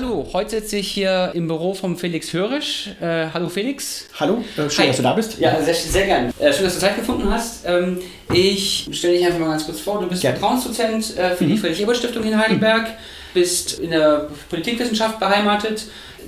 Hallo, heute sitze ich hier im Büro von Felix Hörisch. Äh, hallo Felix. Hallo, äh, schön, Hi. dass du da bist. Ja, sehr, sehr gerne. Äh, schön, dass du Zeit gefunden hast. Ähm, ich stelle dich einfach mal ganz kurz vor. Du bist Vertrauensdozent äh, für mhm. die Friedrich-Ebert-Stiftung in Heidelberg, mhm. bist in der Politikwissenschaft beheimatet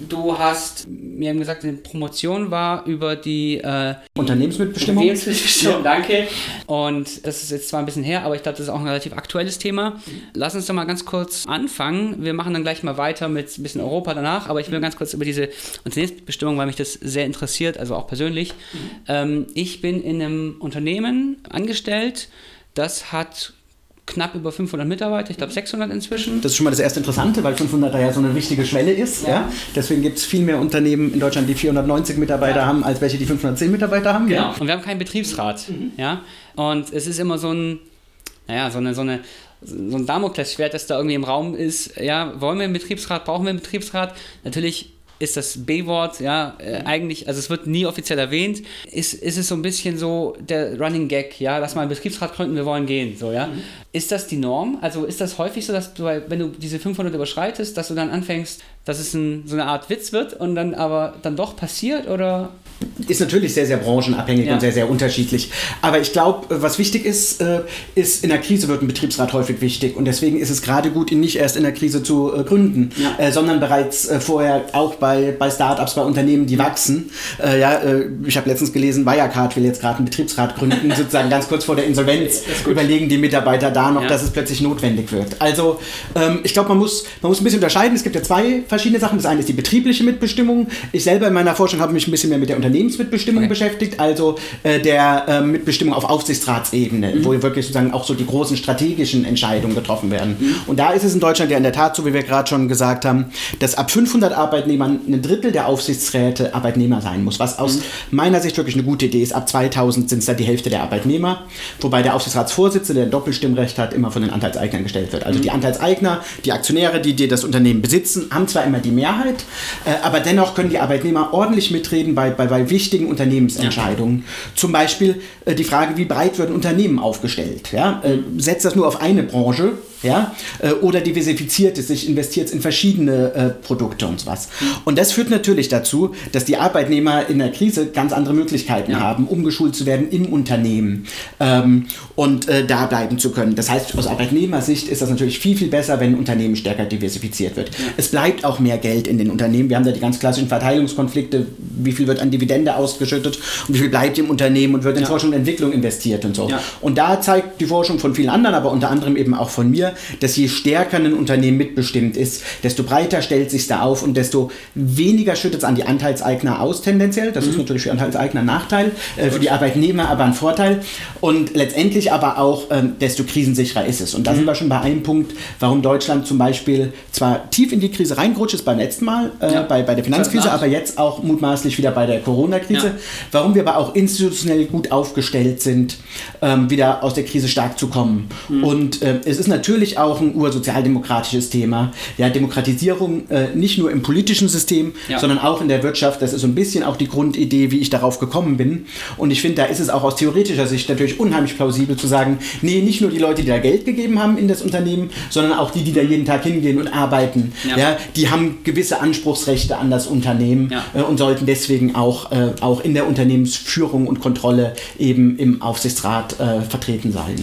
Du hast mir gesagt, die Promotion war über die äh, Unternehmensmitbestimmung. Unternehmensmitbestimmung, ja. danke. Und das ist jetzt zwar ein bisschen her, aber ich glaube, das ist auch ein relativ aktuelles Thema. Lass uns doch mal ganz kurz anfangen. Wir machen dann gleich mal weiter mit ein bisschen Europa danach, aber ich will ganz kurz über diese Unternehmensbestimmung, weil mich das sehr interessiert, also auch persönlich. Mhm. Ähm, ich bin in einem Unternehmen angestellt, das hat knapp über 500 Mitarbeiter, ich glaube 600 inzwischen. Das ist schon mal das erste Interessante, weil 500 da ja so eine wichtige Schwelle ist. Ja. ja? Deswegen gibt es viel mehr Unternehmen in Deutschland, die 490 Mitarbeiter ja. haben, als welche, die 510 Mitarbeiter haben. Genau. Ja? Und wir haben keinen Betriebsrat. Mhm. Ja? Und es ist immer so ein, naja, so eine, so eine so ein Damoklesschwert, das da irgendwie im Raum ist. Ja, wollen wir einen Betriebsrat, brauchen wir einen Betriebsrat? Natürlich ist das B-Wort, ja, äh, eigentlich, also es wird nie offiziell erwähnt, ist, ist es so ein bisschen so der Running Gag, ja, lass mal einen Betriebsrat gründen, wir wollen gehen, so, ja. Mhm. Ist das die Norm? Also ist das häufig so, dass du, wenn du diese 500 überschreitest, dass du dann anfängst, dass es ein, so eine Art Witz wird und dann aber dann doch passiert, oder? Ist natürlich sehr, sehr branchenabhängig ja. und sehr, sehr unterschiedlich. Aber ich glaube, was wichtig ist, äh, ist, in der Krise wird ein Betriebsrat häufig wichtig. Und deswegen ist es gerade gut, ihn nicht erst in der Krise zu äh, gründen, ja. sondern bereits vorher auch bei bei, Startups, bei Unternehmen, die wachsen. Äh, ja, äh, ich habe letztens gelesen, Wirecard will jetzt gerade einen Betriebsrat gründen, sozusagen ganz kurz vor der Insolvenz. Überlegen die Mitarbeiter da noch, ja. dass es plötzlich notwendig wird. Also ähm, ich glaube, man muss, man muss ein bisschen unterscheiden. Es gibt ja zwei verschiedene Sachen. Das eine ist die betriebliche Mitbestimmung. Ich selber in meiner Forschung habe mich ein bisschen mehr mit der Unternehmensmitbestimmung okay. beschäftigt, also äh, der äh, Mitbestimmung auf Aufsichtsratsebene, mhm. wo wirklich sozusagen auch so die großen strategischen Entscheidungen getroffen werden. Mhm. Und da ist es in Deutschland ja in der Tat so, wie wir gerade schon gesagt haben, dass ab 500 Arbeitnehmern ein Drittel der Aufsichtsräte Arbeitnehmer sein muss, was aus mhm. meiner Sicht wirklich eine gute Idee ist. Ab 2000 sind es da die Hälfte der Arbeitnehmer, wobei der Aufsichtsratsvorsitzende, der ein Doppelstimmrecht hat, immer von den Anteilseignern gestellt wird. Also mhm. die Anteilseigner, die Aktionäre, die, die das Unternehmen besitzen, haben zwar immer die Mehrheit, äh, aber dennoch können die Arbeitnehmer ordentlich mitreden bei, bei, bei wichtigen Unternehmensentscheidungen. Ja. Zum Beispiel äh, die Frage, wie breit wird ein Unternehmen aufgestellt? Ja? Äh, setzt das nur auf eine Branche ja? Äh, oder diversifiziert es sich, investiert es in verschiedene äh, Produkte und sowas. Mhm. Und das führt natürlich dazu, dass die Arbeitnehmer in der Krise ganz andere Möglichkeiten ja. haben, umgeschult zu werden im Unternehmen ähm, und äh, da bleiben zu können. Das heißt, aus Arbeitnehmersicht ist das natürlich viel, viel besser, wenn ein Unternehmen stärker diversifiziert wird. Ja. Es bleibt auch mehr Geld in den Unternehmen. Wir haben da die ganz klassischen Verteilungskonflikte, wie viel wird an Dividende ausgeschüttet und wie viel bleibt im Unternehmen und wird in ja. Forschung und Entwicklung investiert und so. Und da zeigt die Forschung von vielen anderen, aber unter anderem eben auch von mir, dass je stärker ein Unternehmen mitbestimmt ist, desto breiter stellt sich da auf und desto weniger schüttet es an die Anteilseigner aus tendenziell. Das mhm. ist natürlich für Anteilseigner ein Nachteil, äh, für die Arbeitnehmer aber ein Vorteil. Und letztendlich aber auch, ähm, desto krisensicherer ist es. Und da mhm. sind wir schon bei einem Punkt, warum Deutschland zum Beispiel zwar tief in die Krise reingerutscht ist beim letzten Mal, äh, ja. bei, bei der Finanzkrise, aber jetzt auch mutmaßlich wieder bei der Corona-Krise. Ja. Warum wir aber auch institutionell gut aufgestellt sind, ähm, wieder aus der Krise stark zu kommen. Mhm. Und äh, es ist natürlich natürlich auch ein ursozialdemokratisches Thema. Ja, Demokratisierung äh, nicht nur im politischen System, ja. sondern auch in der Wirtschaft. Das ist so ein bisschen auch die Grundidee, wie ich darauf gekommen bin. Und ich finde, da ist es auch aus theoretischer Sicht natürlich unheimlich plausibel zu sagen, nee, nicht nur die Leute, die da Geld gegeben haben in das Unternehmen, sondern auch die, die da jeden Tag hingehen und arbeiten. Ja, ja die haben gewisse Anspruchsrechte an das Unternehmen ja. äh, und sollten deswegen auch, äh, auch in der Unternehmensführung und Kontrolle eben im Aufsichtsrat äh, vertreten sein.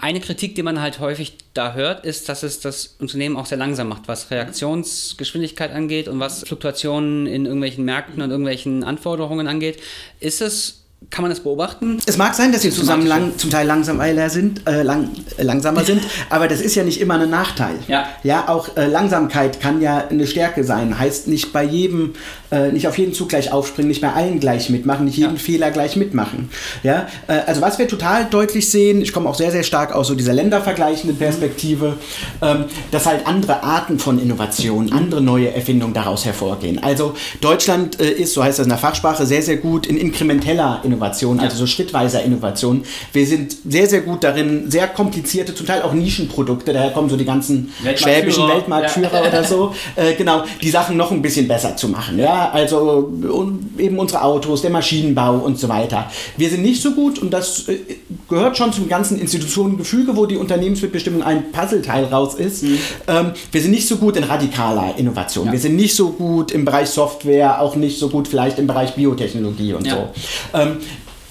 Eine Kritik, die man halt häufig da hört, ist, dass es das Unternehmen auch sehr langsam macht, was Reaktionsgeschwindigkeit angeht und was Fluktuationen in irgendwelchen Märkten und irgendwelchen Anforderungen angeht. Ist es kann man das beobachten? Es mag sein, dass sie zusammen lang, zum Teil langsamer sind, äh, lang, äh, langsamer sind, aber das ist ja nicht immer ein Nachteil. Ja, ja auch äh, Langsamkeit kann ja eine Stärke sein. Heißt nicht bei jedem, äh, nicht auf jeden Zug gleich aufspringen, nicht bei allen gleich mitmachen, nicht jeden ja. Fehler gleich mitmachen. Ja, äh, also was wir total deutlich sehen, ich komme auch sehr, sehr stark aus so dieser ländervergleichenden Perspektive, ähm, dass halt andere Arten von Innovationen, andere neue Erfindungen daraus hervorgehen. Also Deutschland äh, ist, so heißt das in der Fachsprache, sehr, sehr gut in inkrementeller Start-up-Innovation, also so schrittweiser Innovation. Wir sind sehr, sehr gut darin, sehr komplizierte, zum Teil auch Nischenprodukte, daher kommen so die ganzen schwäbischen Weltmarktführer ja. oder so, äh, genau, die Sachen noch ein bisschen besser zu machen. Ja, also eben unsere Autos, der Maschinenbau und so weiter. Wir sind nicht so gut und das äh, gehört schon zum ganzen Institutionengefüge, wo die Unternehmensmitbestimmung ein Puzzleteil raus ist. Mhm. Ähm, wir sind nicht so gut in radikaler Innovation. Ja. Wir sind nicht so gut im Bereich Software, auch nicht so gut vielleicht im Bereich Biotechnologie und ja. so. Ähm,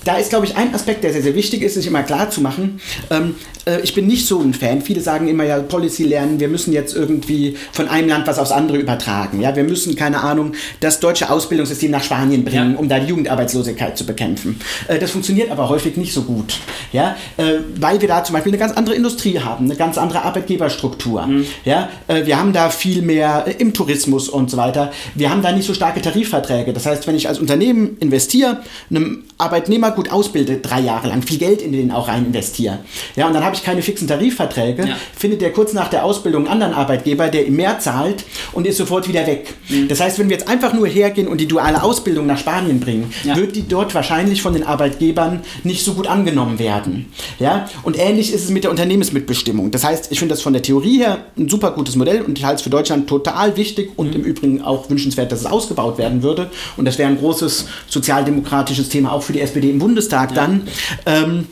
da ist, glaube ich, ein Aspekt, der sehr, sehr wichtig ist, sich immer klar zu machen. Ähm, äh, ich bin nicht so ein Fan. Viele sagen immer ja, Policy lernen, wir müssen jetzt irgendwie von einem Land was aufs andere übertragen. Ja, wir müssen, keine Ahnung, das deutsche Ausbildungssystem nach Spanien bringen, ja. um da die Jugendarbeitslosigkeit zu bekämpfen. Äh, das funktioniert aber häufig nicht so gut. Ja, äh, weil wir da zum Beispiel eine ganz andere Industrie haben, eine ganz andere Arbeitgeberstruktur. Mhm. Ja, äh, wir haben da viel mehr im Tourismus und so weiter. Wir haben da nicht so starke Tarifverträge. Das heißt, wenn ich als Unternehmen investiere, einem Arbeitnehmer gut ausbilde, drei Jahre lang, viel Geld in den auch rein investiere. Ja, und dann habe ich keine fixen Tarifverträge, ja. findet der kurz nach der Ausbildung einen anderen Arbeitgeber, der ihm mehr zahlt und ist sofort wieder weg. Mhm. Das heißt, wenn wir jetzt einfach nur hergehen und die duale Ausbildung nach Spanien bringen, ja. wird die dort wahrscheinlich von den Arbeitgebern nicht so gut angenommen werden. Ja, und ähnlich ist es mit der Unternehmensmitbestimmung. Das heißt, ich finde das von der Theorie her ein super gutes Modell und ich halte es für Deutschland total wichtig und mhm. im Übrigen auch wünschenswert, dass es ausgebaut werden würde. Und das wäre ein großes sozialdemokratisches Thema auch für die SPD im Bundestag ja. dann. Ähm,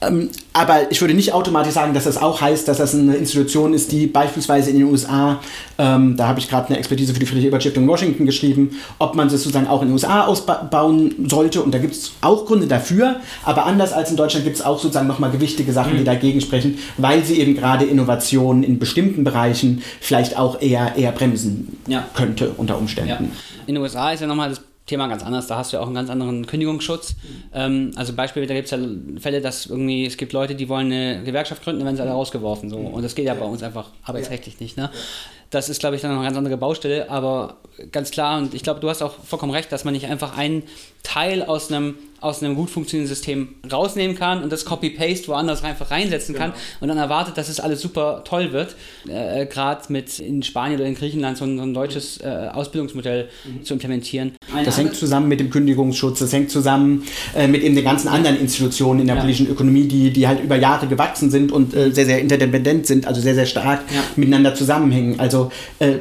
ähm, aber ich würde nicht automatisch sagen, dass das auch heißt, dass das eine Institution ist, die beispielsweise in den USA, ähm, da habe ich gerade eine Expertise für die Friedrich-Ebert-Stiftung in Washington geschrieben, ob man das sozusagen auch in den USA ausbauen sollte. Und da gibt es auch Gründe dafür. Aber anders als in Deutschland gibt es auch sozusagen nochmal gewichtige Sachen, mhm. die dagegen sprechen, weil sie eben gerade Innovationen in bestimmten Bereichen vielleicht auch eher, eher bremsen ja. könnte unter Umständen. Ja. In den USA ist ja nochmal das Thema ganz anders. Da hast du ja auch einen ganz anderen Kündigungsschutz. Ähm, also Beispiel, da gibt es ja Fälle, dass irgendwie, es gibt Leute, die wollen eine Gewerkschaft gründen, dann werden sie alle rausgeworfen. So. Und das geht ja bei uns einfach arbeitsrechtlich nicht. Ne? Das ist, glaube ich, dann noch eine ganz andere Baustelle, aber ganz klar, und ich glaube, du hast auch vollkommen recht, dass man nicht einfach einen Teil aus einem aus einem gut funktionierenden System rausnehmen kann und das Copy-Paste woanders einfach reinsetzen genau. kann und dann erwartet, dass es alles super toll wird. Äh, äh Gerade mit in Spanien oder in Griechenland so ein, so ein deutsches äh, Ausbildungsmodell mhm. zu implementieren. Das hängt zusammen mit dem Kündigungsschutz, das hängt zusammen äh, mit eben den ganzen anderen Institutionen in der ja. politischen Ökonomie, die, die halt über Jahre gewachsen sind und äh, sehr, sehr interdependent sind, also sehr, sehr stark ja. miteinander zusammenhängen. Also äh,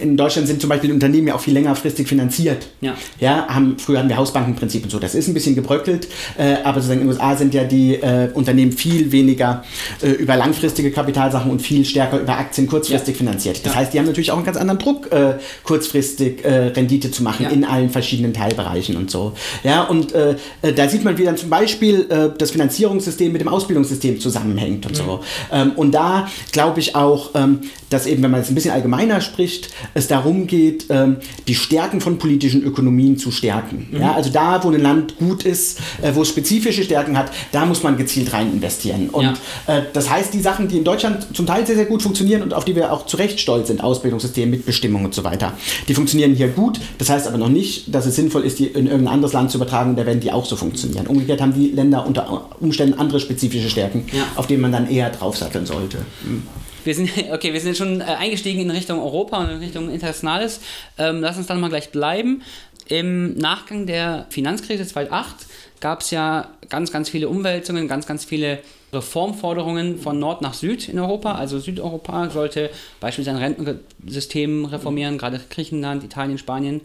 in Deutschland sind zum Beispiel Unternehmen ja auch viel längerfristig finanziert. Ja. Ja, haben, früher hatten wir Hausbankenprinzip und so. Das ist ein bisschen gebröckelt, äh, aber sozusagen in den USA sind ja die äh, Unternehmen viel weniger äh, über langfristige Kapitalsachen und viel stärker über Aktien kurzfristig ja. finanziert. Das ja. heißt, die haben natürlich auch einen ganz anderen Druck, äh, kurzfristig äh, Rendite zu machen in allen verschiedenen Teilbereichen und so. Ja, und da sieht man, wie dann zum Beispiel das Finanzierungssystem mit dem Ausbildungssystem zusammenhängt und mhm. so. Ähm, und da glaube ich auch, ähm, dass eben, wenn man es ein bisschen allgemeiner spricht, es darum geht, ähm, die Stärken von politischen Ökonomien zu stärken. Mhm. Ja, also da, wo ein Land gut ist, äh, wo es spezifische Stärken hat, da muss man gezielt rein investieren. Und ja. äh, das heißt, die Sachen, die in Deutschland zum Teil sehr, sehr gut funktionieren und auf die wir auch zu Recht stolz sind, Ausbildungssystem, Mitbestimmung und so weiter, die funktionieren hier gut. Das heißt aber noch nicht, dass es sinnvoll ist, die in irgendein anderes Land zu übertragen und da werden die auch so funktionieren. Umgekehrt haben die Länder unter Umständen andere spezifische Stärken, ja. auf denen man dann eher draufsatteln sollte. Mhm wir sind, okay, wir sind schon äh, eingestiegen in Richtung Europa und in Richtung Internationales. Ähm, lass uns dann mal gleich bleiben. Im Nachgang der Finanzkrise 2008 gab es ja ganz, ganz viele Umwälzungen, ganz, ganz viele Reformforderungen von Nord nach Süd in Europa. Also Südeuropa sollte beispielsweise ein Rentensystem reformieren, gerade Griechenland, Italien, Spanien.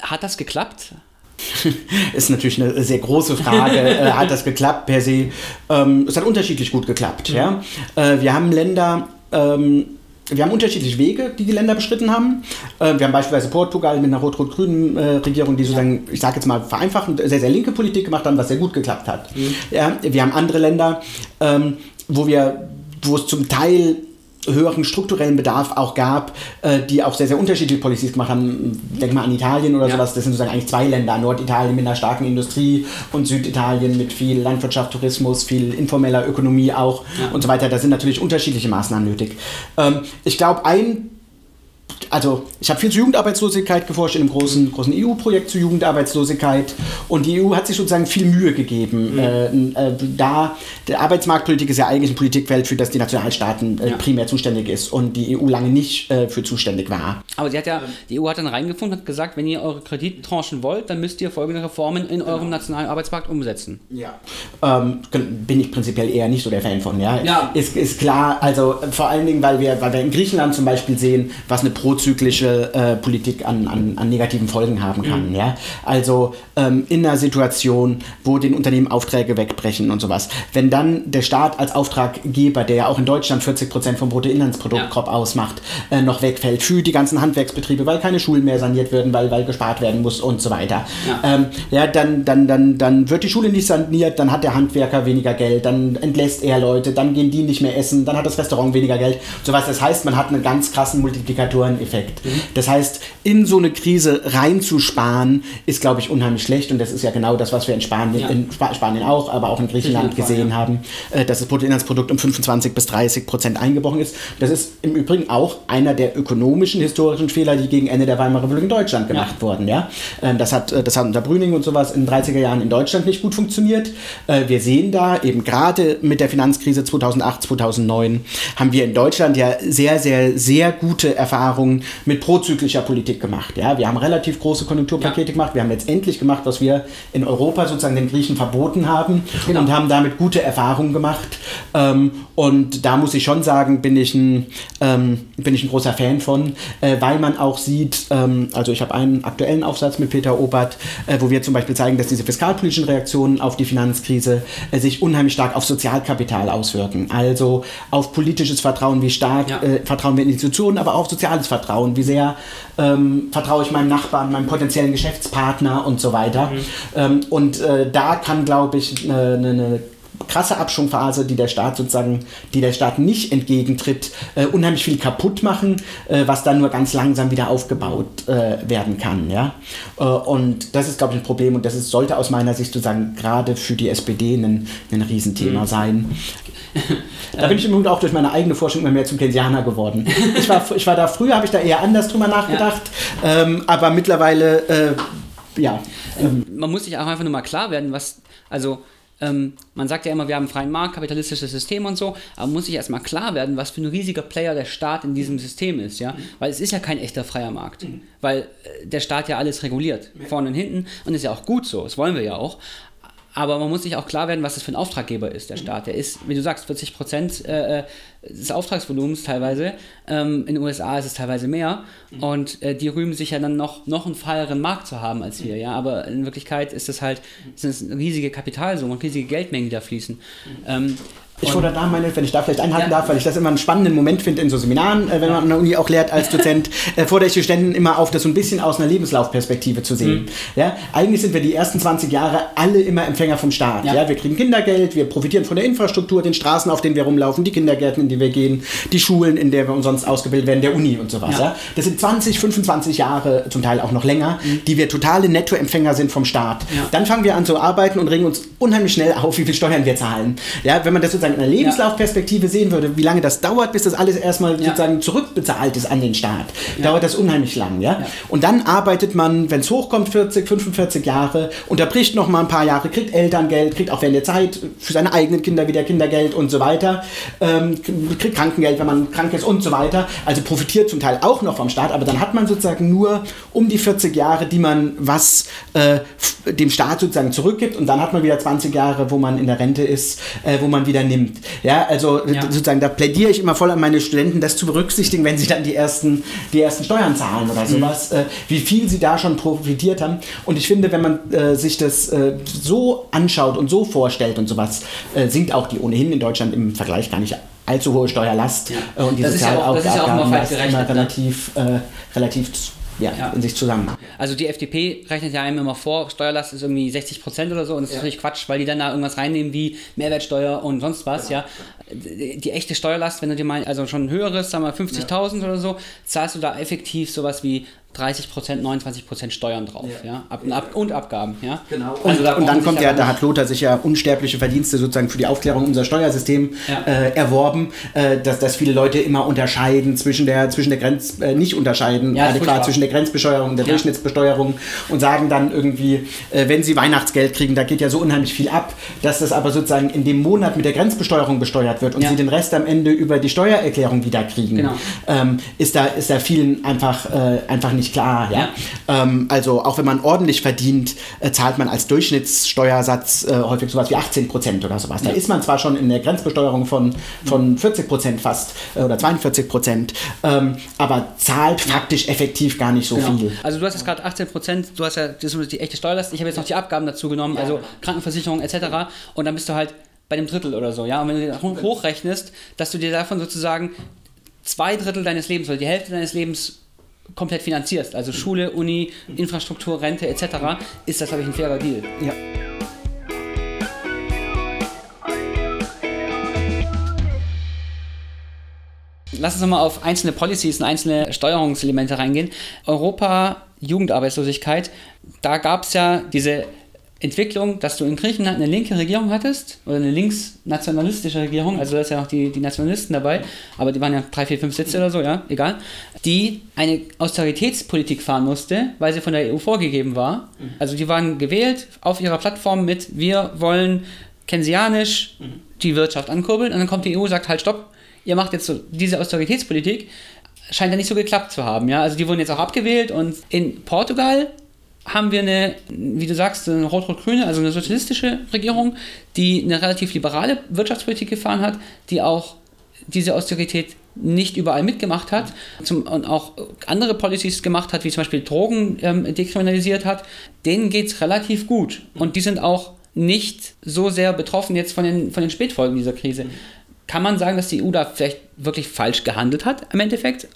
Hat das geklappt? ist natürlich eine sehr große Frage. äh, hat das geklappt per se? Ähm, es hat unterschiedlich gut geklappt. Mhm. Ja? Äh, wir haben Länder, ähm, wir haben unterschiedliche Wege, die die Länder beschritten haben. Äh, wir haben beispielsweise Portugal mit einer rot-rot-grünen äh, Regierung, die sozusagen, ich sage jetzt mal vereinfachend, sehr, sehr linke Politik gemacht haben, was sehr gut geklappt hat. Mhm. Ja, wir haben andere Länder, ähm, wo wir wo es zum Teil höheren strukturellen Bedarf auch gab, äh, die auch sehr, sehr unterschiedliche Policies gemacht haben. Denk mal an Italien oder ja. sowas. Das sind sozusagen eigentlich zwei Länder. Norditalien mit einer starken Industrie und Süditalien mit viel Landwirtschaft, Tourismus, viel informeller Ökonomie auch ja. und so weiter. Da sind natürlich unterschiedliche Maßnahmen nötig. Ähm, ich glaube, ein also ich habe viel zur Jugendarbeitslosigkeit geforscht in einem großen, großen EU-Projekt zur Jugendarbeitslosigkeit und die EU hat sich sozusagen viel Mühe gegeben. Mhm. Äh, äh, da der Arbeitsmarktpolitik ist ja eigentlich ein Politikwelt, für das die Nationalstaaten äh, ja. primär zuständig ist und die EU lange nicht äh, für zuständig war. Aber sie hat ja, die EU hat dann reingefunden und hat gesagt, wenn ihr eure Kredittranchen wollt, dann müsst ihr folgende Reformen in eurem genau. nationalen Arbeitsmarkt umsetzen. Ja. Ähm, bin ich prinzipiell eher nicht so der Fan von, ja. ja. Ist, ist klar, also vor allen Dingen, weil wir, weil wir in Griechenland zum Beispiel sehen, was eine prozyklische äh, Politik an, an, an, negativen Folgen haben kann. Mhm. Ja? Also ähm, in einer Situation, wo den Unternehmen Aufträge wegbrechen und sowas. Wenn dann der Staat als Auftraggeber, der ja auch in Deutschland 40 Prozent vom Bruttoinlandsprodukt ja. ausmacht, äh, noch wegfällt für die ganzen Handwerksbetriebe, weil keine Schulen mehr saniert werden, weil, weil gespart werden muss und so weiter. Ja, ähm, ja dann, dann, dann, dann wird die Schule nicht saniert, dann hat der Handwerker weniger Geld, dann entlässt er Leute, dann gehen die nicht mehr essen, dann hat das Restaurant weniger Geld. Sowas. Das heißt, man hat einen ganz krassen Multiplikatoreneffekt. Mhm. Das heißt, in so eine Krise reinzusparen, ist, glaube ich, unheimlich schlecht. Und das ist ja genau das, was wir in Spanien, ja. in Spanien auch, aber auch in Griechenland gesehen ja. haben, äh, dass das Bruttoinlandsprodukt um 25 bis 30 Prozent eingebrochen ist. Das ist im Übrigen auch einer der ökonomischen, historischen Fehler, die gegen Ende der Weimarer Republik in Deutschland gemacht ja. wurden. Ja? Ähm, das, hat, äh, das hat unter Brüning und sowas in den 30er Jahren in Deutschland nicht gut funktioniert. Äh, wir sehen da eben gerade mit der Finanzkrise 2008, 2009 haben wir in Deutschland ja sehr, sehr, sehr gute Erfahrungen mit prozyklischer Politik gemacht. Ja? Wir haben relativ große Konjunkturpakete ja. gemacht. Wir haben jetzt endlich gemacht, was wir in Europa sozusagen den Griechen verboten haben genau. und haben damit gute Erfahrungen gemacht. Ähm, und da muss ich schon sagen, bin ich ein, ähm, bin ich ein großer Fan von, äh, weil man auch sieht, ähm, also ich habe einen aktuellen Aufsatz mit Peter Obert, äh, wo wir zum Beispiel zeigen, dass diese fiskalpolitischen Reaktionen auf die Finanzkrise äh, sich unheimlich stark auf Sozialkapital auswirken. Also auf politisches Vertrauen, wie stark ja. Äh, vertrauen wir in Institutionen, aber auch auf soziales Vertrauen, wie sehr ähm, vertraue ich meinem Nachbarn, meinem potenziellen Geschäftspartner und so weiter. Mhm. Ähm, und äh, da kann, glaube ich, eine, eine krasse Abschwungphase, die der Staat sozusagen, die der Staat nicht entgegentritt, äh, unheimlich viel kaputt machen, äh, was dann nur ganz langsam wieder aufgebaut äh, werden kann. Ja? Äh, und das ist, glaube ich, ein Problem und das ist, sollte aus meiner Sicht sozusagen gerade für die SPD ein, ein Riesenthema mhm. sein. da bin ich im Übrigen auch durch meine eigene Forschung immer mehr zum Keynesianer geworden. Ich war, ich war da früher, habe ich da eher anders drüber nachgedacht, ja. ähm, aber mittlerweile, äh, ja. Ähm, Man muss sich auch einfach nur mal klar werden, was, also ähm, man sagt ja immer, wir haben einen freien Markt, kapitalistisches System und so, aber muss sich erstmal klar werden, was für ein riesiger Player der Staat in diesem System ist, ja, weil es ist ja kein echter freier Markt, mhm. weil äh, der Staat ja alles reguliert, vorne und hinten und ist ja auch gut so, das wollen wir ja auch, aber man muss sich auch klar werden, was das für ein Auftraggeber ist, der Staat. Der ist, wie du sagst, 40 Prozent äh, äh, des Auftragsvolumens teilweise. Ähm, in den USA ist es teilweise mehr. Und äh, die rühmen sich ja dann noch, noch einen freieren Markt zu haben als wir. Ja? Aber in Wirklichkeit ist es halt sind es riesige Kapitalsummen und riesige Geldmengen, die da fließen. Ähm, ich fordere da meine, wenn ich da vielleicht einhalten ja. darf, weil ich das immer einen spannenden Moment finde in so Seminaren, äh, wenn man an der Uni auch lehrt als Dozent, äh, fordere ich die Studenten immer auf, das so ein bisschen aus einer Lebenslaufperspektive zu sehen. Mhm. Ja? Eigentlich sind wir die ersten 20 Jahre alle immer Empfänger vom Staat. Ja. ja. Wir kriegen Kindergeld, wir profitieren von der Infrastruktur, den Straßen, auf denen wir rumlaufen, die Kindergärten, in die wir gehen, die Schulen, in der wir umsonst ausgebildet werden, der Uni und so weiter. Ja. Das sind 20, 25 Jahre, zum Teil auch noch länger, mhm. die wir totale Nettoempfänger sind vom Staat. Dann fangen wir an zu arbeiten und regen uns unheimlich schnell auf, wie viel Steuern wir zahlen. Ja, wenn man das sozusagen in einer Lebenslaufperspektive Perspektive sehen würde, wie lange das dauert, bis das alles erstmal ja. sozusagen zurückbezahlt ist an den Staat, ja. dauert das unheimlich lang. Ja? ja. Und dann arbeitet man, wenn es hochkommt, 40, 45 Jahre, unterbricht noch mal ein paar Jahre, kriegt Elterngeld, kriegt auch während der Zeit für seine eigenen Kinder wieder Kindergeld und so weiter, ähm, kriegt Krankengeld, wenn man krank ist und so weiter. Also profitiert zum Teil auch noch vom Staat, aber dann hat man sozusagen nur um die 40 Jahre, die man was äh, dem Staat sozusagen zurückgibt und dann hat man wieder 20 Jahre, wo man in der Rente ist, äh, wo man wieder nimmt. Ja, also ja. sozusagen, da plädiere ich immer voll an meine Studenten, das zu berücksichtigen, wenn sie dann die ersten, die ersten Steuern zahlen oder mhm. sowas, mhm. äh, wie viel sie da schon profitiert haben. Und ich finde, wenn man äh, sich das äh, so anschaut und so vorstellt und sowas, äh, sinkt auch die ohnehin in Deutschland im Vergleich gar nicht allzu hohe Steuerlast ja. Äh, und die ja auch, das ist ja auch immer relativ, äh, relativ ja, ja, in sich zusammen. Also die FDP rechnet ja einem immer vor, Steuerlast ist irgendwie 60 Prozent oder so und das ist natürlich Quatsch, weil die dann da irgendwas reinnehmen wie Mehrwertsteuer und sonst was, ja. ja. Die, die, echte Steuerlast, wenn du dir mal, also schon ein höheres, sagen wir 50.000 oder so, zahlst du da effektiv sowas wie 30 Prozent, 29 Prozent Steuern drauf, ja, ja? Ab, ab, und Abgaben, ja. Genau. Also und, und dann kommt ja, da hat Lothar sich ja unsterbliche Verdienste sozusagen für die Aufklärung unserer Steuersystem ja. äh, erworben, äh, dass, dass viele Leute immer unterscheiden zwischen der, zwischen der Grenz, äh, nicht unterscheiden, ja, adäquat zwischen der Grenzbesteuerung und der Durchschnittsbesteuerung und sagen dann irgendwie, äh, wenn sie Weihnachtsgeld kriegen, da geht ja so unheimlich viel ab, dass das aber sozusagen in dem Monat mit der Grenzbesteuerung besteuert wird und sie den Rest am Ende über die Steuererklärung wieder kriegen, genau. ähm, ist, da, ist da vielen einfach, äh, einfach nicht klar. Ja? Ähm, also auch wenn man ordentlich verdient, äh, zahlt man als Durchschnittssteuersatz äh, häufig sowas wie 18 Prozent oder sowas. Da ist man zwar schon in der Grenzbesteuerung von, von 40 Prozent fast äh, oder 42 Prozent, ähm, aber zahlt faktisch effektiv gar nicht so genau. viel. Also du hast jetzt gerade 18 Prozent, du hast ja das ist die echte Steuerlast, ich habe jetzt noch die Abgaben dazu genommen, also Krankenversicherung etc. Und dann bist du halt bei dem Drittel oder so, ja. Und wenn du hochrechnest, dass du dir davon sozusagen zwei Drittel deines Lebens oder die Hälfte deines Lebens komplett finanzierst, also Schule, Uni, Infrastruktur, Rente etc., ist das, glaube ich, ein fairer Deal. Ja. Lass uns nochmal auf einzelne Policies und einzelne Steuerungselemente reingehen. Europa, Jugendarbeitslosigkeit, da gab es ja diese Entwicklung, dass du in Griechenland eine linke Regierung hattest oder eine linksnationalistische Regierung, also da ist ja noch die, die Nationalisten dabei, aber die waren ja drei, vier, fünf Sitze oder so, ja, egal, die eine Austeritätspolitik fahren musste, weil sie von der EU vorgegeben war. Also die waren gewählt auf ihrer Plattform mit, wir wollen keynesianisch die Wirtschaft ankurbeln und dann kommt die EU und sagt, halt, stopp, ihr macht jetzt so diese Austeritätspolitik, scheint ja nicht so geklappt zu haben, ja, also die wurden jetzt auch abgewählt und in Portugal haben wir eine, wie du sagst, eine rot-rot-grüne, also eine sozialistische Regierung, die eine relativ liberale Wirtschaftspolitik gefahren hat, die auch diese Austerität nicht überall mitgemacht hat zum, und auch andere Policies gemacht hat, wie zum Beispiel Drogen ähm, dekriminalisiert hat, denen geht es relativ gut. Und die sind auch nicht so sehr betroffen jetzt von den, von den Spätfolgen dieser Krise. Kann man sagen, dass die EU da vielleicht wirklich falsch gehandelt hat im Endeffekt?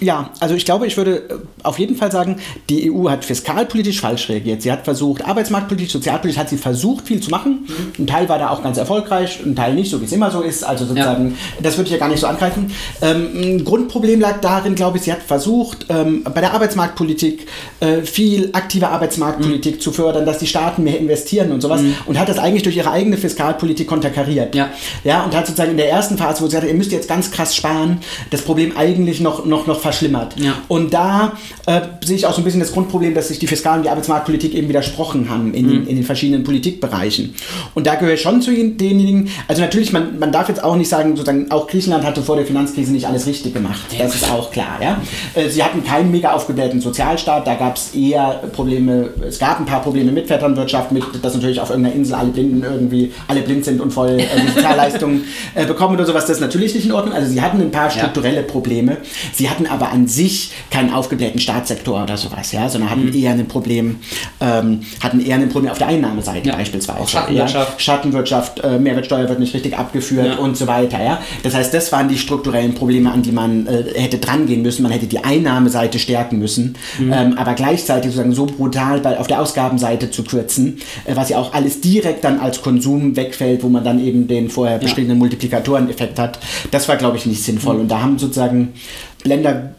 Ja, also ich glaube, ich würde äh, auf jeden Fall sagen, die EU hat fiskalpolitisch falsch reagiert. Sie hat versucht, arbeitsmarktpolitisch, sozialpolitisch hat sie versucht, viel zu machen. Ein Teil war da auch ganz erfolgreich, ein Teil nicht, so wie es immer so ist. Also sozusagen, ja. das würde ich ja gar nicht so angreifen. Ähm, ein Grundproblem lag darin, glaube ich, sie hat versucht, ähm, bei der Arbeitsmarktpolitik äh, viel aktive Arbeitsmarktpolitik mhm. zu fördern, dass die Staaten mehr investieren und sowas mhm. und hat das eigentlich durch ihre eigene Fiskalpolitik konterkariert. Ja. ja, und hat sozusagen in der ersten Phase, wo sie sagte, ihr müsst jetzt ganz krass sparen, das Problem eigentlich noch, noch, noch verschlimmert. Ja. Und da äh, sehe ich auch so ein bisschen das Grundproblem, dass sich die Fiskal- und die Arbeitsmarktpolitik eben widersprochen haben in, mhm. in den verschiedenen Politikbereichen. Und da gehöre ich schon zu denjenigen, also natürlich, man, man darf jetzt auch nicht sagen, sozusagen, auch Griechenland hatte vor der Finanzkrise nicht alles richtig gemacht. Das ist auch klar. Ja? Äh, sie hatten keinen mega aufgeblähten Sozialstaat, da gab es eher Probleme, es gab ein paar Probleme mit Vetternwirtschaft, mit, dass natürlich auf irgendeiner Insel alle Blinden irgendwie, alle blind sind und voll äh, Sozialleistungen äh, bekommen oder sowas, das ist natürlich nicht in Ordnung. Also sie hatten ein paar strukturelle. Probleme. Sie hatten aber aber an sich keinen aufgeblähten Staatssektor oder sowas, ja, sondern hatten mhm. eher ein Problem, ähm, hatten eher ein Problem auf der Einnahmeseite ja. beispielsweise. Auch Schattenwirtschaft. Ja? Schattenwirtschaft, äh, Mehrwertsteuer wird nicht richtig abgeführt ja. und so weiter, ja. Das heißt, das waren die strukturellen Probleme, an die man äh, hätte drangehen müssen. Man hätte die Einnahmeseite stärken müssen, mhm. ähm, aber gleichzeitig sozusagen so brutal bei, auf der Ausgabenseite zu kürzen, äh, was ja auch alles direkt dann als Konsum wegfällt, wo man dann eben den vorher beschriebenen Multiplikatoreneffekt hat. Das war, glaube ich, nicht sinnvoll. Mhm. Und da haben sozusagen Länder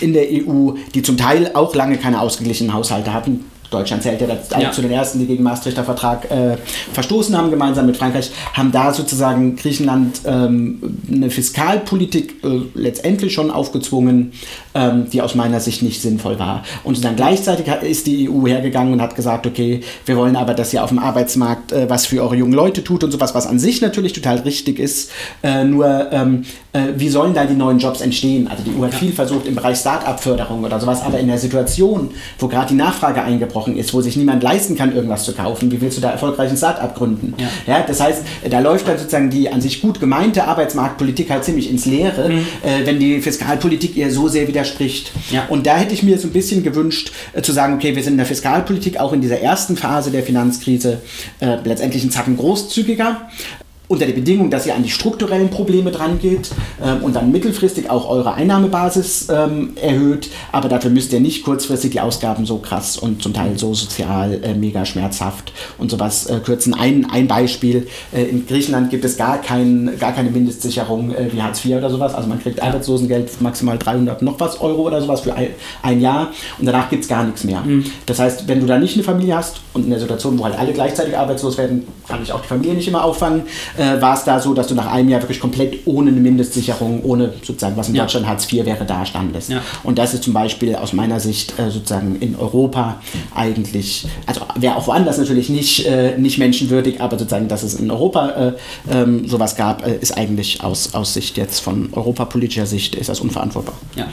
in der EU, die zum Teil auch lange keine ausgeglichenen Haushalte hatten, Deutschland zählt ja, ja. zu den ersten, die gegen Maastrichter Vertrag äh, verstoßen haben, gemeinsam mit Frankreich, haben da sozusagen Griechenland ähm, eine Fiskalpolitik äh, letztendlich schon aufgezwungen, ähm, die aus meiner Sicht nicht sinnvoll war. Und dann gleichzeitig ist die EU hergegangen und hat gesagt, okay, wir wollen aber, dass ihr auf dem Arbeitsmarkt äh, was für eure jungen Leute tut und sowas, was an sich natürlich total richtig ist. Äh, nur, ähm, äh, wie sollen da die neuen Jobs entstehen? Also die EU hat viel versucht im Bereich Start-up-Förderung oder sowas, aber in der Situation, wo gerade die Nachfrage eingebrochen ist, wo sich niemand leisten kann, irgendwas zu kaufen, wie willst du da erfolgreich ein Start-up gründen? Ja. ja. das heißt, da läuft dann sozusagen die an sich gut gemeinte Arbeitsmarktpolitik halt ziemlich ins Leere, mhm. äh, wenn die Fiskalpolitik ihr so sehr widerspricht. Ja. Und da hätte ich mir so ein bisschen gewünscht, äh, zu sagen, okay, wir sind in der Fiskalpolitik auch in dieser ersten Phase der Finanzkrise äh, letztendlich einen Zacken großzügiger unter der Bedingung, dass ihr an die strukturellen Probleme dran geht ähm, und dann mittelfristig auch eure Einnahmebasis ähm, erhöht, aber dafür müsst ihr nicht kurzfristig die Ausgaben so krass und zum Teil so sozial äh, mega schmerzhaft und sowas äh, kürzen. Ein, ein Beispiel, äh, in Griechenland gibt es gar, kein, gar keine Mindestsicherung äh, wie Hartz IV oder sowas, also man kriegt Arbeitslosengeld maximal 300 noch was Euro oder sowas für ein, ein Jahr und danach gibt es gar nichts mehr. Mhm. Das heißt, wenn du da nicht eine Familie hast und in der Situation, wo halt alle gleichzeitig arbeitslos werden, kann ich auch die Familie nicht immer auffangen, äh, war es da so, dass du nach einem Jahr wirklich komplett ohne eine Mindestsicherung, ohne sozusagen, was in ja. Deutschland Hartz IV wäre, da standest. Ja. Und das ist zum Beispiel aus meiner Sicht äh, sozusagen in Europa eigentlich, also wäre auch woanders natürlich nicht, äh, nicht menschenwürdig, aber sozusagen, dass es in Europa äh, ähm, sowas gab, äh, ist eigentlich aus, aus Sicht jetzt von europapolitischer Sicht, ist das unverantwortbar. Ja.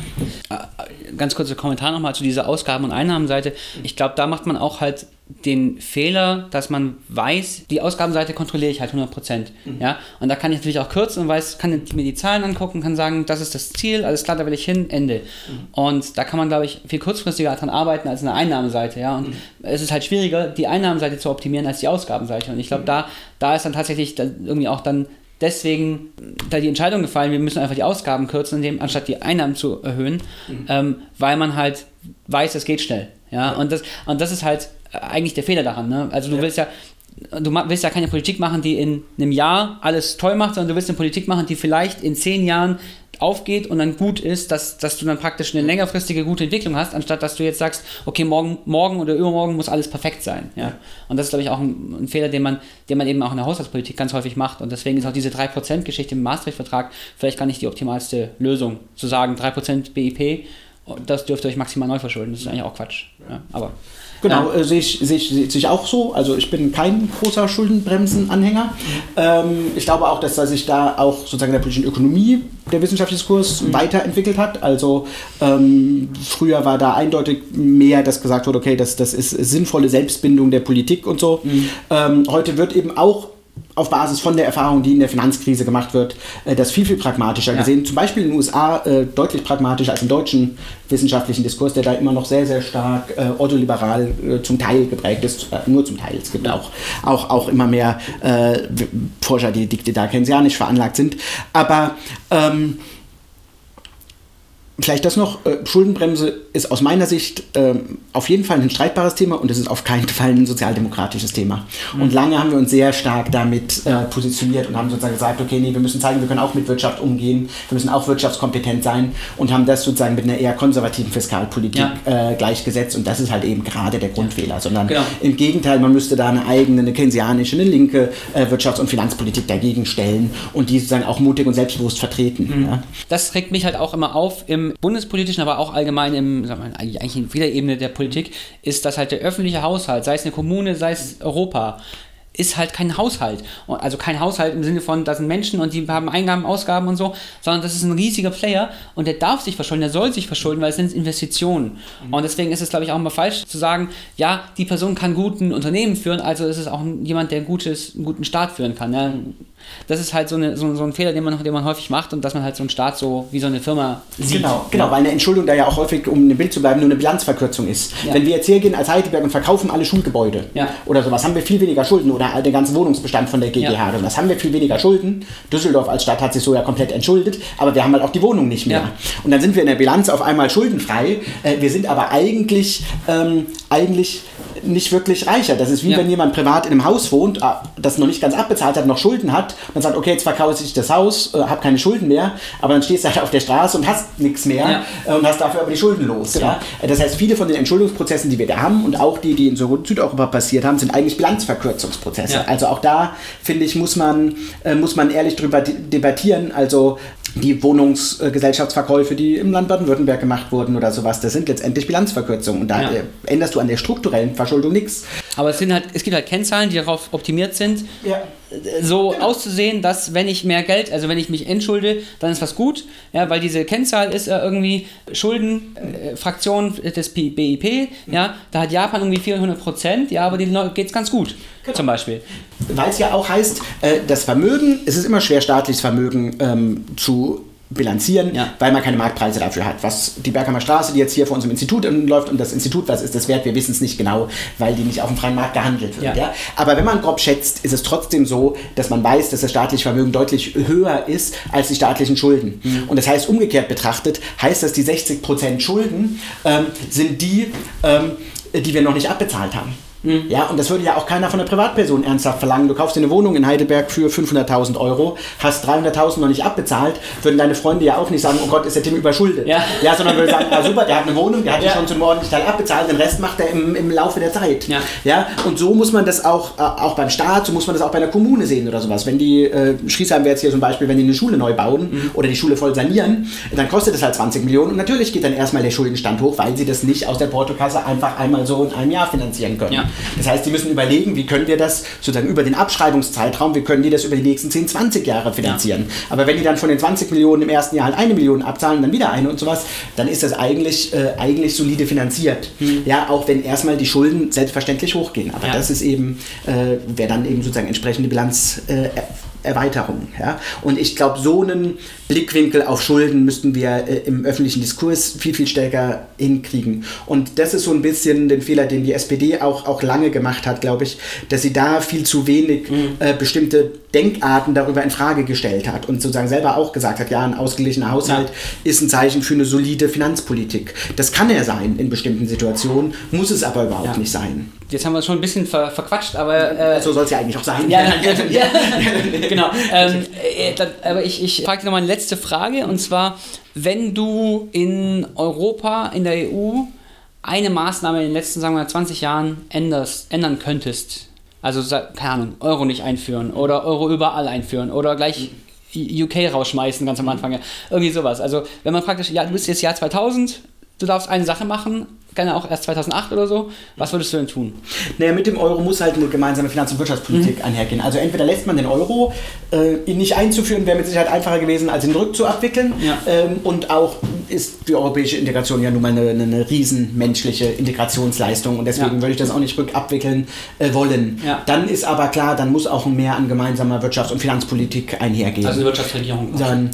Äh, ganz kurzer Kommentar nochmal zu dieser Ausgaben- und Einnahmenseite. Ich glaube, da macht man auch halt den Fehler, dass man weiß, die Ausgabenseite kontrolliere ich halt 100 Prozent. Mhm. Ja? Und da kann ich natürlich auch kürzen und weiß, kann mir die Zahlen angucken, kann sagen, das ist das Ziel, alles klar, da will ich hin, Ende. Mhm. Und da kann man, glaube ich, viel kurzfristiger daran arbeiten als eine Einnahmeseite. Ja? Und mhm. es ist halt schwieriger, die Einnahmenseite zu optimieren als die Ausgabenseite. Und ich glaube, mhm. da, da ist dann tatsächlich irgendwie auch dann deswegen da die Entscheidung gefallen, wir müssen einfach die Ausgaben kürzen, indem, anstatt die Einnahmen zu erhöhen, mhm. ähm, weil man halt weiß, es geht schnell. Ja? ja? Und, das, und das ist halt eigentlich der Fehler daran. Ne? Also du ja. willst ja du willst ja keine Politik machen, die in einem Jahr alles toll macht, sondern du willst eine Politik machen, die vielleicht in zehn Jahren aufgeht und dann gut ist, dass, dass du dann praktisch eine längerfristige gute Entwicklung hast, anstatt dass du jetzt sagst, okay, morgen, morgen oder übermorgen muss alles perfekt sein. Ja? Und das ist, glaube ich, auch ein, ein, Fehler, den man, den man eben auch in der Haushaltspolitik ganz häufig macht. Und deswegen ist auch diese 3%-Geschichte im Maastricht-Vertrag vielleicht gar nicht die optimalste Lösung. Zu sagen, 3% BIP, das dürft ihr euch maximal neu verschulden. Das ist eigentlich auch Quatsch. Ja? Aber Genau, äh, sehe ich, seh ich, seh ich auch so. Also ich bin kein großer Schuldenbremsen-Anhänger. Ähm, ich glaube auch, dass sich da auch sozusagen in der politischen Ökonomie der Wissenschaftsdiskurs mhm. weiterentwickelt hat. Also ähm, früher war da eindeutig mehr, dass gesagt wurde, okay, das, das ist sinnvolle Selbstbindung der Politik und so. Mhm. Ähm, heute wird eben auch auf Basis von der Erfahrung, die in der Finanzkrise gemacht wird, äh, das viel, viel pragmatischer ja. gesehen. Zum Beispiel in den USA äh, deutlich pragmatischer als im deutschen wissenschaftlichen Diskurs, der da immer noch sehr, sehr stark äh, ordoliberal äh, zum Teil geprägt ist, äh, nur zum Teil. Es gibt auch, auch, auch immer mehr äh, Forscher, die, die da keynesianisch veranlagt sind. Aber ähm, Vielleicht das noch, äh, Schuldenbremse ist aus meiner Sicht äh, auf jeden Fall ein streitbares Thema und es ist auf keinen Fall ein sozialdemokratisches Thema. Mhm. Und lange haben wir uns sehr stark damit äh, positioniert und haben sozusagen gesagt, okay, nee, wir müssen zeigen, wir können auch mit Wirtschaft umgehen, wir müssen auch wirtschaftskompetent sein und haben das sozusagen mit einer eher konservativen Fiskalpolitik ja. Äh, gleichgesetzt und das ist halt eben gerade der Grundfehler, sondern genau. im Gegenteil, man müsste da eine eigene, eine keynesianische, eine linke äh, Wirtschafts- und Finanzpolitik dagegen stellen und die sozusagen auch mutig und selbstbewusst vertreten. Mhm. Ja? Das regt mich halt auch immer auf im bundespolitischen, aber auch allgemein im, sagen wir, eigentlich in jeder Ebene der Politik, ist, dass halt der öffentliche Haushalt, sei es eine Kommune, sei es Europa, ist halt kein Haushalt. Also kein Haushalt im Sinne von, da sind Menschen und die haben Eingaben, Ausgaben und so, sondern das ist ein riesiger Player und der darf sich verschulden, der soll sich verschulden, weil es sind Investitionen. Mhm. Und deswegen ist es, glaube ich, auch immer falsch zu sagen, ja, die Person kann guten Unternehmen führen, also ist es auch jemand, der ein gutes, einen guten Staat führen kann. Ja? das ist halt so, eine, so, so, ein Fehler, den man, den man häufig macht und dass man halt so einen Staat so wie so eine Firma sieht. Genau, genau weil eine Entschuldung da ja auch häufig, um im Bild zu bleiben, nur eine Bilanzverkürzung ist. Ja. Wenn wir jetzt hergehen als Heidelberg und verkaufen alle Schulgebäude ja. oder sowas, haben wir viel weniger Schulden oder den ganzen Wohnungsbestand von der GGH. Ja. Das haben wir viel weniger Schulden. Düsseldorf als Stadt hat sich so ja komplett entschuldet, aber wir haben halt auch die Wohnung nicht mehr. Ja. Und dann sind wir in der Bilanz auf einmal schuldenfrei. Äh, wir sind aber eigentlich, ähm, eigentlich nicht wirklich reicher. Das ist wie wenn jemand privat in einem Haus wohnt, äh, das noch nicht ganz abbezahlt hat, noch Schulden hat und sagt, okay, jetzt verkaufe ich das Haus, äh, habe keine Schulden mehr, aber dann stehst du halt auf der Straße und hast nichts mehr ja. äh, und hast dafür aber die Schulden los. Genau. Ja? Das heißt, viele von den Entschuldungsprozessen, die wir da haben und auch die, die in Südeuropa passiert haben, sind eigentlich Bilanzverkürzungsprozesse. Ja. Also auch da, finde ich, muss man, äh, muss man ehrlich drüber debattieren. Also die Wohnungsgesellschaftsverkäufe, die im Land Baden-Württemberg gemacht wurden oder sowas, das sind letztendlich Bilanzverkürzungen. Und da ja. änderst du an der strukturellen Verschuldung nichts. Aber es, sind halt, es gibt halt Kennzahlen, die darauf optimiert sind, ja. so genau. auszusehen, dass wenn ich mehr Geld, also wenn ich mich entschulde, dann ist was gut. Ja, weil diese Kennzahl ist ja irgendwie Schuldenfraktion äh, des BIP. Ja, da hat Japan irgendwie 400 Prozent, ja, aber denen geht es ganz gut. Genau. Zum Beispiel. Weil es ja auch heißt, äh, das Vermögen, es ist immer schwer, staatliches Vermögen ähm, zu bilanzieren, ja. weil man keine Marktpreise dafür hat. Was die Berghammer Straße, die jetzt hier vor unserem Institut läuft und das Institut, was ist das wert? Wir wissen es nicht genau, weil die nicht auf dem freien Markt gehandelt wird. Ja. ja. Aber wenn man grob schätzt, ist es trotzdem so, dass man weiß, dass das staatliche Vermögen deutlich höher ist als die staatlichen Schulden. Mhm. Und das heißt, umgekehrt betrachtet, heißt das, die 60% Schulden ähm, sind die, ähm, die wir noch nicht abbezahlt haben. Mhm. Ja, und das würde ja auch keiner von der Privatperson ernsthaft verlangen. Du kaufst dir eine Wohnung in Heidelberg für 500.000 Euro, hast 300.000 noch nicht abbezahlt, würden deine Freunde ja auch nicht sagen, oh Gott, ist der Tim überschuldet. Ja, ja sondern würden sagen, ah, super, der hat eine Wohnung, der hat ja. schon zum ordentlichen Teil abbezahlt, den Rest macht er im, im Laufe der Zeit. Ja. ja, und so muss man das auch, äh, auch beim Staat, so muss man das auch bei einer Kommune sehen oder sowas. Wenn die, äh, Schriesheim wäre jetzt hier zum Beispiel, wenn die eine Schule neu bauen mhm. oder die Schule voll sanieren, dann kostet das halt 20 Millionen und natürlich geht dann erstmal der Schuldenstand hoch, weil sie das nicht aus der Portokasse einfach einmal so in einem Jahr finanzieren können. Ja. Das heißt, die müssen überlegen, wie können wir das sozusagen über den Abschreibungszeitraum, wie können die das über die nächsten 10, 20 Jahre finanzieren. Ja. Aber wenn die dann von den 20 Millionen im ersten Jahr halt eine Million abzahlen, dann wieder eine und sowas, dann ist das eigentlich, äh, eigentlich solide finanziert. Mhm. Ja, auch wenn erstmal die Schulden selbstverständlich hochgehen. Aber ja. das ist eben, äh, wäre dann eben sozusagen entsprechende Bilanz äh, Erweiterung. Ja? Und ich glaube, so einen Blickwinkel auf Schulden müssten wir äh, im öffentlichen Diskurs viel, viel stärker hinkriegen. Und das ist so ein bisschen den Fehler, den die SPD auch, auch lange gemacht hat, glaube ich, dass sie da viel zu wenig mhm. äh, bestimmte Denkarten darüber in Frage gestellt hat und sozusagen selber auch gesagt hat, ja, ein ausgeglichener Haushalt ja. ist ein Zeichen für eine solide Finanzpolitik. Das kann er sein in bestimmten Situationen, muss es aber überhaupt ja. nicht sein. Jetzt haben wir es schon ein bisschen ver verquatscht, aber... Äh, so soll es ja eigentlich auch sein. Ja, ja, genau. Ähm, äh, dann, aber ich, ich frage dir nochmal eine letzte Frage und zwar, wenn du in Europa, in der EU, eine Maßnahme in den letzten, sagen wir 20 Jahren änderst, ändern könntest, also, keine Ahnung, Euro nicht einführen oder Euro überall einführen oder gleich UK rausschmeißen, ganz am Anfang. Irgendwie sowas. Also, wenn man praktisch, ja, du bist jetzt Jahr 2000, du darfst eine Sache machen, gerne auch erst 2008 oder so. Was würdest du denn tun? Naja, mit dem Euro muss halt eine gemeinsame Finanz- und Wirtschaftspolitik mhm. einhergehen. Also entweder lässt man den Euro, äh, ihn nicht einzuführen, wäre mit Sicherheit einfacher gewesen, als ihn rückzuabwickeln. Ja. Ähm, und auch ist die europäische Integration ja nun mal eine, eine riesenmenschliche Integrationsleistung und deswegen ja. würde ich das auch nicht rückabwickeln äh, wollen. Ja. Dann ist aber klar, dann muss auch mehr an gemeinsamer Wirtschafts- und Finanzpolitik einhergehen. Also eine Wirtschaftsregierung. Dann,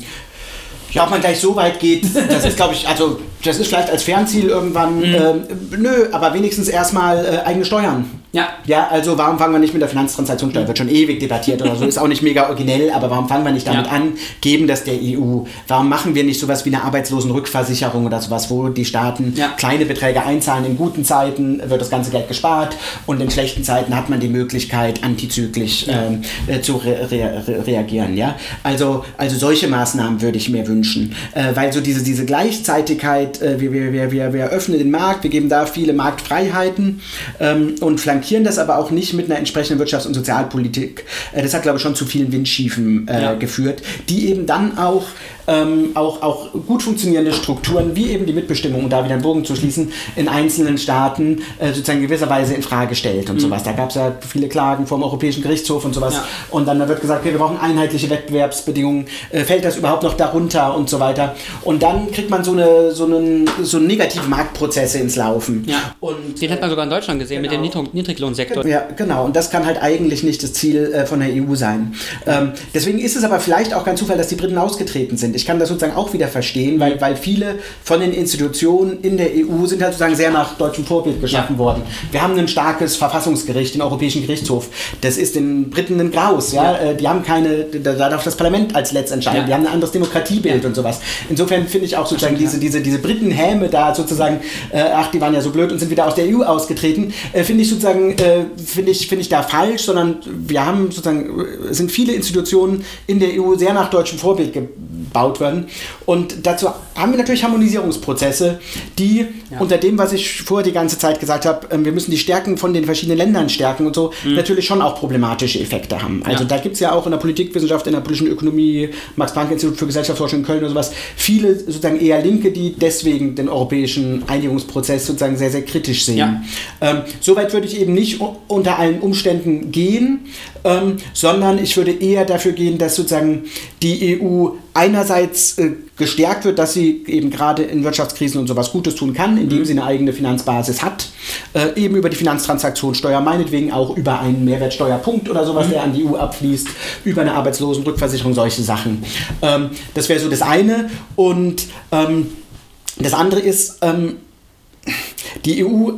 ja, ob man gleich so weit geht, das ist, glaube ich, also das ist vielleicht als Fernziel irgendwann, mhm. ähm, nö, aber wenigstens erstmal äh, eigene Steuern. Ja. Ja, also warum fangen wir nicht mit der Finanztransaktionssteuer? Wird schon ewig debattiert oder so, ist auch nicht mega originell, aber warum fangen wir nicht damit ja. an, geben das der EU? Warum machen wir nicht sowas wie eine Arbeitslosenrückversicherung oder sowas, wo die Staaten ja. kleine Beträge einzahlen? In guten Zeiten wird das ganze Geld gespart und in schlechten Zeiten hat man die Möglichkeit, antizyklisch ja. ähm, äh, zu re re reagieren. Ja? Also, also solche Maßnahmen würde ich mir wünschen, äh, weil so diese, diese Gleichzeitigkeit, äh, wir, wir, wir, wir, wir öffnen den Markt, wir geben da viele Marktfreiheiten ähm, und flankieren flankieren das aber auch nicht mit einer entsprechenden Wirtschafts- und Sozialpolitik. Äh, das hat, glaube ich, schon zu vielen Windschiefen äh, ja. geführt, die eben dann auch ähm, auch, auch gut funktionierende Strukturen, wie eben die Mitbestimmung, um da wieder einen Bogen zu schließen, in einzelnen Staaten äh, sozusagen gewisserweise in Frage stellt und mhm. sowas. Da gab es ja viele Klagen vom Europäischen Gerichtshof und sowas. Ja. Und dann da wird gesagt, okay, wir brauchen einheitliche Wettbewerbsbedingungen. Äh, fällt das überhaupt noch darunter und so weiter? Und dann kriegt man so, eine, so, einen, so negative Marktprozesse ins Laufen. Ja. Und, Den hat man sogar in Deutschland gesehen genau. mit dem genau. Niedriglohnsektor. Ja, genau. Und das kann halt eigentlich nicht das Ziel äh, von der EU sein. Ähm, deswegen ist es aber vielleicht auch kein Zufall, dass die Briten ausgetreten sind ich kann das sozusagen auch wieder verstehen, weil, weil viele von den Institutionen in der EU sind halt sozusagen sehr nach deutschem Vorbild geschaffen ja. worden. Wir haben ein starkes Verfassungsgericht, den Europäischen Gerichtshof. Das ist den Briten ein Graus. Ja? ja. Äh, die haben keine, da darf das Parlament als Letzt entscheiden. Ja. Die haben ein anderes Demokratiebild und sowas. Insofern finde ich auch sozusagen diese, diese, diese Britenhäme da sozusagen, äh, ach, die waren ja so blöd und sind wieder aus der EU ausgetreten, äh, finde ich sozusagen, äh, finde ich, find ich da falsch, sondern wir haben sozusagen, sind viele Institutionen in der EU sehr nach deutschem Vorbild gebaut gebaut werden. Und dazu haben wir natürlich Harmonisierungsprozesse, die ja. unter dem, was ich vorher die ganze Zeit gesagt habe, ähm, wir müssen die Stärken von den verschiedenen Ländern stärken und so, mhm. natürlich schon auch problematische Effekte haben. Also ja. da gibt es ja auch in der Politikwissenschaft, in der politischen Ökonomie, Max-Planck-Institut für Gesellschaftsforschung in Köln oder sowas, viele sozusagen eher Linke, die deswegen den europäischen Einigungsprozess sozusagen sehr, sehr kritisch sehen. Ja. Ähm, Soweit würde ich eben nicht unter allen Umständen gehen, ähm, sondern ich würde eher dafür gehen, dass sozusagen die EU einerseits äh, gestärkt wird, dass sie eben gerade in Wirtschaftskrisen und sowas Gutes tun kann, indem mhm. sie eine eigene Finanzbasis hat. äh, eben über die Finanztransaktionssteuer, meinetwegen auch über einen Mehrwertsteuerpunkt oder sowas, mhm. der an die EU abfließt, über eine Arbeitslosenrückversicherung, solche Sachen. Ähm, das wäre so das eine. Und ähm, das andere ist, ähm, die EU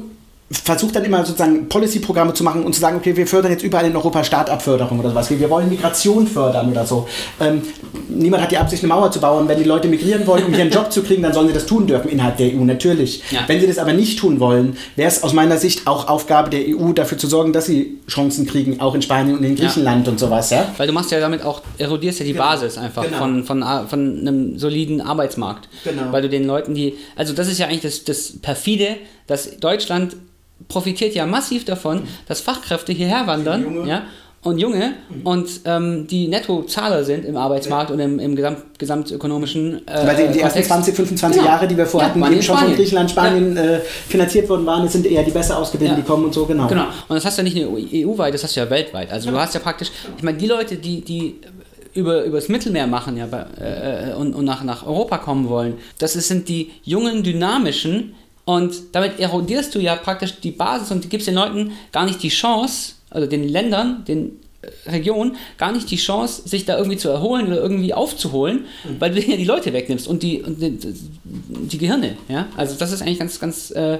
versucht dann immer sozusagen Policy-Programme zu machen und zu sagen, okay, wir fördern jetzt überall in Europa Start-up-Förderung oder sowas. Wir wollen Migration fördern oder so. Ähm, niemand hat die Absicht, eine Mauer zu bauen. Wenn die Leute migrieren wollen, um hier einen Job zu kriegen, dann sollen sie das tun dürfen innerhalb der EU, natürlich. Ja. Wenn sie das aber nicht tun wollen, wäre es aus meiner Sicht auch Aufgabe der EU, dafür zu sorgen, dass sie Chancen kriegen, auch in Spanien und in Griechenland ja. und sowas. Ja? Weil du machst ja damit auch, erodierst ja die genau. Basis einfach genau. von, von, von einem soliden Arbeitsmarkt. Genau. Weil du den Leuten, die, also das ist ja eigentlich das, das perfide, dass Deutschland profitiert ja massiv davon, dass Fachkräfte hierher wandern. Junge. Ja, und Junge mhm. und ähm, die Nettozahler sind im Arbeitsmarkt ja. und im, im Gesamt, gesamtökonomischen. Äh, Weil die, die ersten 20, 25 genau. Jahre, die wir vorher ja, hatten, eben schon von Griechenland, Spanien ja. äh, finanziert worden waren, es sind eher die besser ausgebildeten, die kommen und so, genau. Genau, und das hast du ja nicht nur EU-weit, das hast du ja weltweit. Also du hast ja praktisch, ich meine, die Leute, die, die über, übers Mittelmeer machen ja, äh, und, und nach, nach Europa kommen wollen, das sind die jungen, dynamischen, und damit erodierst du ja praktisch die Basis und gibst den Leuten gar nicht die Chance, also den Ländern, den äh, Regionen, gar nicht die Chance, sich da irgendwie zu erholen oder irgendwie aufzuholen, mhm. weil du ja die Leute wegnimmst und die, und die, die, Gehirne. Ja? Also das ist eigentlich ganz, ganz äh,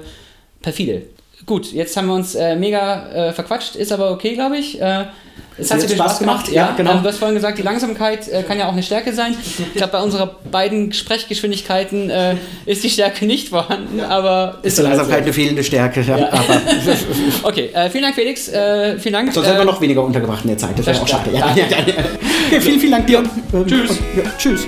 perfide. Gut, jetzt haben wir uns äh, mega äh, verquatscht, ist aber okay, glaube ich. Äh, es hat dir Spaß gemacht, gemacht. ja, genau. Ähm, du hast vorhin gesagt, die Langsamkeit äh, kann ja auch eine Stärke sein. Ich glaube, bei unserer beiden Sprechgeschwindigkeiten äh, ist die Stärke nicht vorhanden, aber ist, die Langsamkeit so. eine fehlende Stärke. Ja. Ja. okay, äh, vielen Dank, Felix. Vielen Dank. Sonst sind wir noch weniger untergebracht in der Zeit. Das wäre auch schade. Ja. Vielen, vielen Dank dir. tschüss. tschüss.